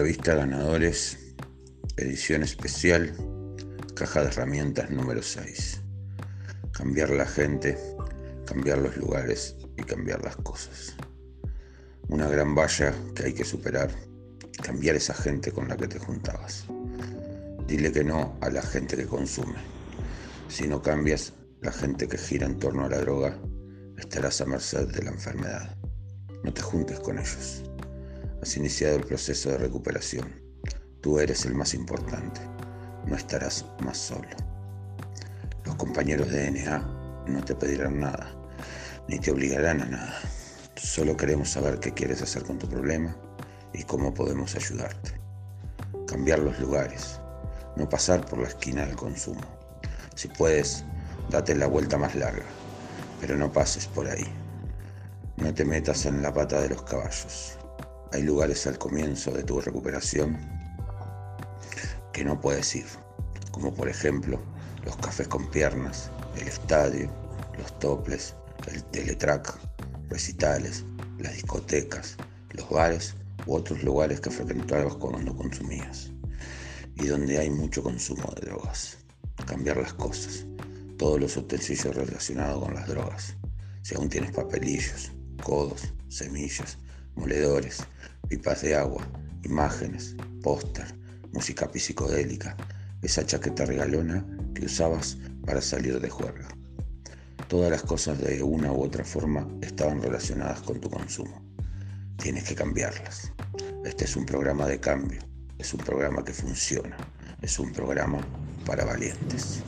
Revista Ganadores, edición especial, caja de herramientas número 6. Cambiar la gente, cambiar los lugares y cambiar las cosas. Una gran valla que hay que superar, cambiar esa gente con la que te juntabas. Dile que no a la gente que consume. Si no cambias la gente que gira en torno a la droga, estarás a merced de la enfermedad. No te juntes con ellos. Has iniciado el proceso de recuperación. Tú eres el más importante. No estarás más solo. Los compañeros de NA no te pedirán nada, ni te obligarán a nada. Solo queremos saber qué quieres hacer con tu problema y cómo podemos ayudarte. Cambiar los lugares, no pasar por la esquina del consumo. Si puedes, date la vuelta más larga, pero no pases por ahí. No te metas en la pata de los caballos. Hay lugares al comienzo de tu recuperación que no puedes ir, como por ejemplo los cafés con piernas, el estadio, los toples, el teletrack, recitales, las discotecas, los bares u otros lugares que frecuentabas cuando consumías y donde hay mucho consumo de drogas. Cambiar las cosas, todos los utensilios relacionados con las drogas. Si aún tienes papelillos, codos, semillas, moledores, pipas de agua, imágenes, póster, música psicodélica, esa chaqueta regalona que usabas para salir de juerga. Todas las cosas de una u otra forma estaban relacionadas con tu consumo. Tienes que cambiarlas. Este es un programa de cambio, es un programa que funciona, es un programa para valientes.